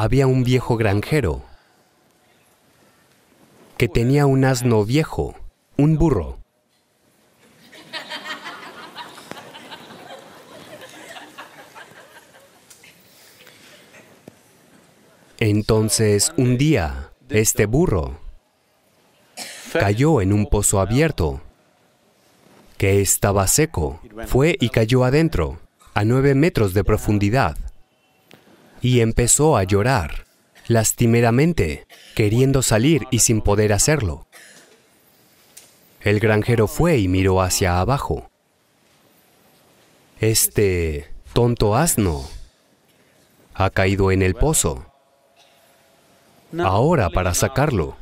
había un viejo granjero que tenía un asno viejo, un burro. Entonces, un día, este burro cayó en un pozo abierto que estaba seco. Fue y cayó adentro, a nueve metros de profundidad, y empezó a llorar, lastimeramente, queriendo salir y sin poder hacerlo. El granjero fue y miró hacia abajo. Este tonto asno ha caído en el pozo. Ahora para sacarlo,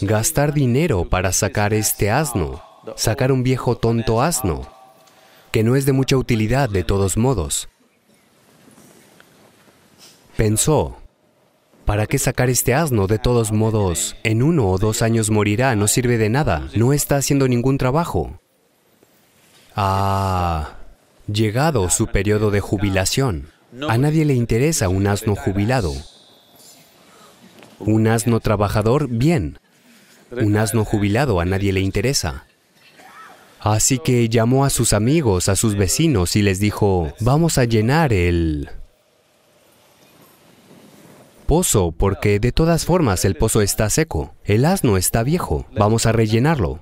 gastar dinero para sacar este asno, sacar un viejo tonto asno, que no es de mucha utilidad de todos modos. Pensó, ¿para qué sacar este asno? De todos modos, en uno o dos años morirá, no sirve de nada, no está haciendo ningún trabajo. Ha llegado su periodo de jubilación. A nadie le interesa un asno jubilado. Un asno trabajador, bien. Un asno jubilado a nadie le interesa. Así que llamó a sus amigos, a sus vecinos y les dijo, vamos a llenar el pozo, porque de todas formas el pozo está seco. El asno está viejo, vamos a rellenarlo.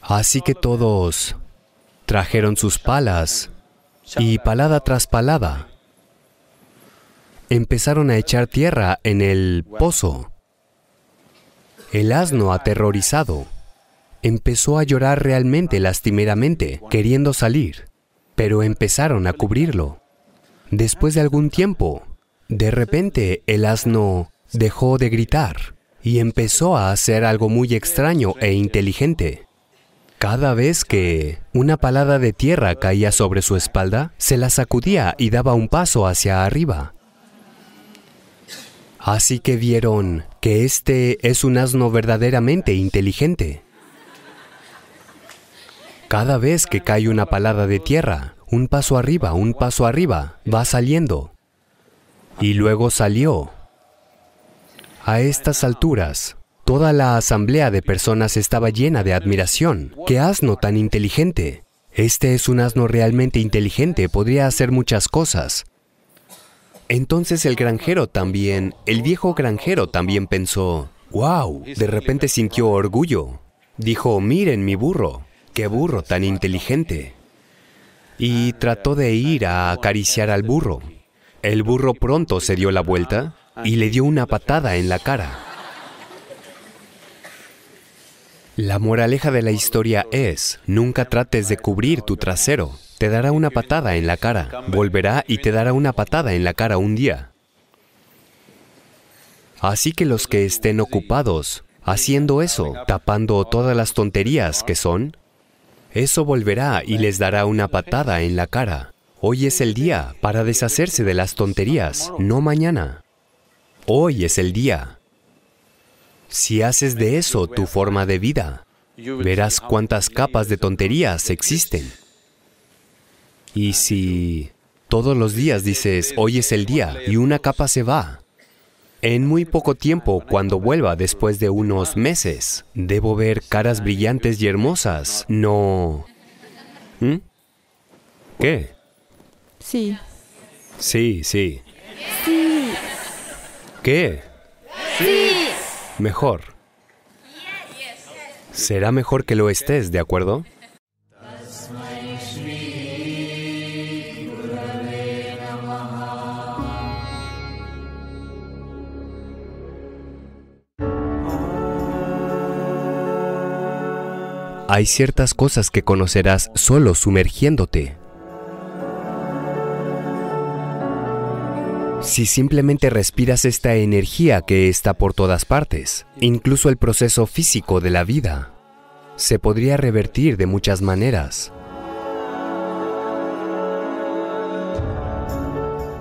Así que todos trajeron sus palas y palada tras palada empezaron a echar tierra en el pozo. El asno, aterrorizado, empezó a llorar realmente lastimeramente, queriendo salir, pero empezaron a cubrirlo. Después de algún tiempo, de repente el asno dejó de gritar y empezó a hacer algo muy extraño e inteligente. Cada vez que una palada de tierra caía sobre su espalda, se la sacudía y daba un paso hacia arriba. Así que vieron que este es un asno verdaderamente inteligente. Cada vez que cae una palada de tierra, un paso arriba, un paso arriba, va saliendo. Y luego salió. A estas alturas, toda la asamblea de personas estaba llena de admiración. ¡Qué asno tan inteligente! Este es un asno realmente inteligente, podría hacer muchas cosas. Entonces el granjero también, el viejo granjero también pensó, wow, de repente sintió orgullo. Dijo, miren mi burro, qué burro tan inteligente. Y trató de ir a acariciar al burro. El burro pronto se dio la vuelta y le dio una patada en la cara. La moraleja de la historia es, nunca trates de cubrir tu trasero, te dará una patada en la cara, volverá y te dará una patada en la cara un día. Así que los que estén ocupados haciendo eso, tapando todas las tonterías que son, eso volverá y les dará una patada en la cara. Hoy es el día para deshacerse de las tonterías, no mañana. Hoy es el día. Si haces de eso tu forma de vida, verás cuántas capas de tonterías existen. Y si todos los días dices, hoy es el día, y una capa se va, en muy poco tiempo, cuando vuelva después de unos meses, debo ver caras brillantes y hermosas, no... ¿Mm? ¿Qué? Sí. Sí, sí. Sí. ¿Qué? Sí. Mejor. Será mejor que lo estés, ¿de acuerdo? Hay ciertas cosas que conocerás solo sumergiéndote. Si simplemente respiras esta energía que está por todas partes, incluso el proceso físico de la vida, se podría revertir de muchas maneras.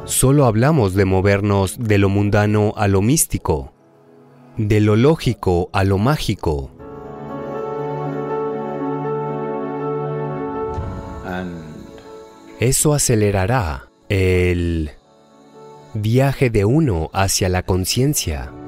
Solo hablamos de movernos de lo mundano a lo místico, de lo lógico a lo mágico, eso acelerará el Viaje de uno hacia la conciencia.